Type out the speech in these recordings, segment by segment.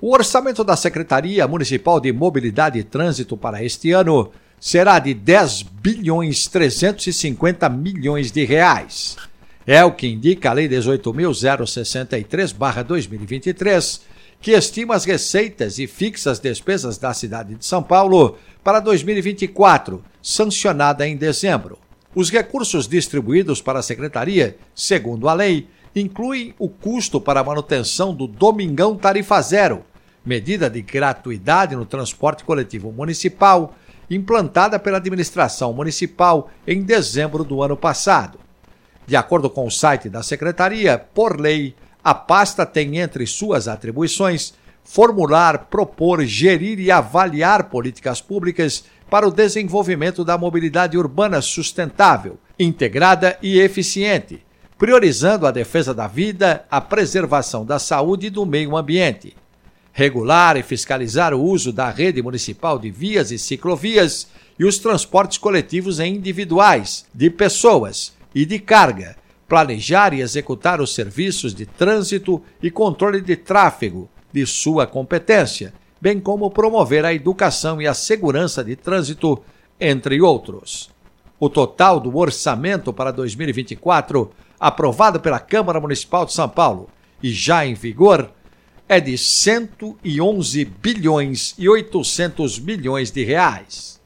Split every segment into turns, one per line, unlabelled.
O orçamento da Secretaria Municipal de Mobilidade e Trânsito para este ano será de 10 bilhões 350 milhões de reais. É o que indica a Lei 18.063-2023, que estima as receitas e fixa as despesas da cidade de São Paulo para 2024, sancionada em dezembro. Os recursos distribuídos para a Secretaria, segundo a lei, incluem o custo para a manutenção do Domingão Tarifa Zero, medida de gratuidade no transporte coletivo municipal, implantada pela administração municipal em dezembro do ano passado. De acordo com o site da Secretaria, por lei, a pasta tem entre suas atribuições formular, propor, gerir e avaliar políticas públicas para o desenvolvimento da mobilidade urbana sustentável, integrada e eficiente, priorizando a defesa da vida, a preservação da saúde e do meio ambiente. Regular e fiscalizar o uso da rede municipal de vias e ciclovias e os transportes coletivos e individuais, de pessoas e de carga, planejar e executar os serviços de trânsito e controle de tráfego de sua competência, bem como promover a educação e a segurança de trânsito, entre outros. O total do orçamento para 2024, aprovado pela Câmara Municipal de São Paulo e já em vigor, é de 111 bilhões e 800 milhões de reais.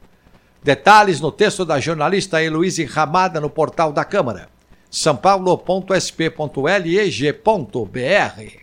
Detalhes no texto da jornalista Heloíse Ramada no portal da Câmara, sãopaulo.sp.leg.br.